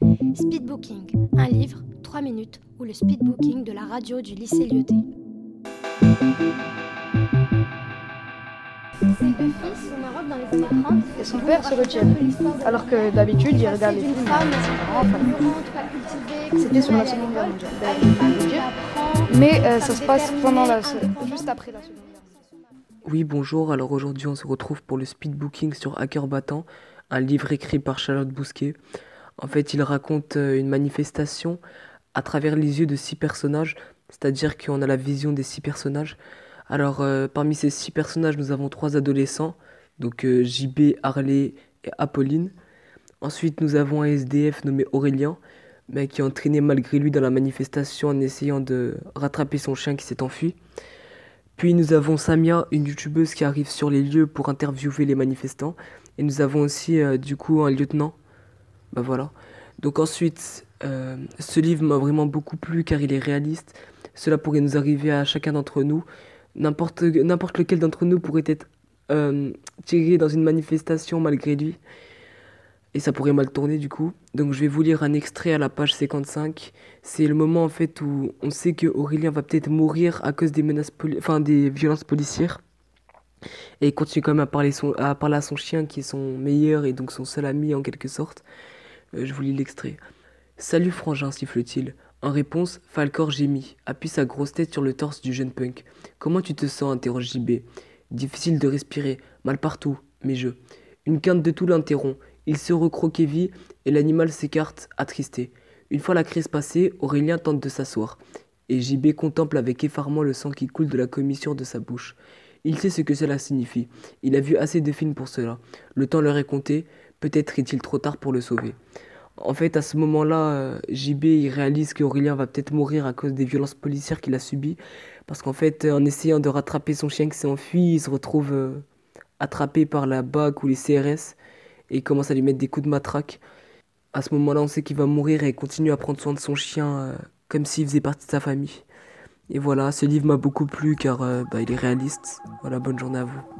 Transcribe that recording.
Speedbooking, un livre, 3 minutes, ou le speedbooking de la radio du lycée Lyoté. Et son père se retient. Alors que d'habitude, il regarde les films. C'était sur la Seconde Guerre mondiale. Mais euh, ça se passe pendant la, juste après la Seconde Guerre mondiale. Oui, bonjour. Alors aujourd'hui, on se retrouve pour le speedbooking sur Hacker Battant, un livre écrit par Charlotte Bousquet. En fait, il raconte euh, une manifestation à travers les yeux de six personnages, c'est-à-dire qu'on a la vision des six personnages. Alors, euh, parmi ces six personnages, nous avons trois adolescents, donc euh, JB, Harley et Apolline. Ensuite, nous avons un SDF nommé Aurélien, mais qui est entraîné malgré lui dans la manifestation en essayant de rattraper son chien qui s'est enfui. Puis nous avons Samia, une youtubeuse qui arrive sur les lieux pour interviewer les manifestants. Et nous avons aussi du coup un lieutenant bah voilà. Donc ensuite, euh, ce livre m'a vraiment beaucoup plu car il est réaliste. Cela pourrait nous arriver à chacun d'entre nous. N'importe lequel d'entre nous pourrait être euh, tiré dans une manifestation malgré lui. Et ça pourrait mal tourner du coup. Donc je vais vous lire un extrait à la page 55. C'est le moment en fait où on sait que Aurélien va peut-être mourir à cause des menaces enfin des violences policières. Et il continue quand même à parler, à parler à son chien qui est son meilleur et donc son seul ami en quelque sorte. Euh, je vous lis l'extrait. Salut frangin, siffle-t-il. En réponse, Falcor gémit, appuie sa grosse tête sur le torse du jeune punk. Comment tu te sens interroge JB. Difficile de respirer, mal partout, mais je. Une quinte de tout l'interrompt. Il se recroqueville et l'animal s'écarte, attristé. Une fois la crise passée, Aurélien tente de s'asseoir. Et JB contemple avec effarement le sang qui coule de la commissure de sa bouche. Il sait ce que cela signifie. Il a vu assez de films pour cela. Le temps leur est compté. Peut-être est-il trop tard pour le sauver. En fait, à ce moment-là, euh, JB il réalise qu'Aurélien va peut-être mourir à cause des violences policières qu'il a subies. Parce qu'en fait, en essayant de rattraper son chien qui s'est enfui, il se retrouve euh, attrapé par la BAC ou les CRS et commence à lui mettre des coups de matraque. À ce moment-là, on sait qu'il va mourir et il continue à prendre soin de son chien euh, comme s'il faisait partie de sa famille. Et voilà, ce livre m'a beaucoup plu car bah, il est réaliste. Voilà, bonne journée à vous.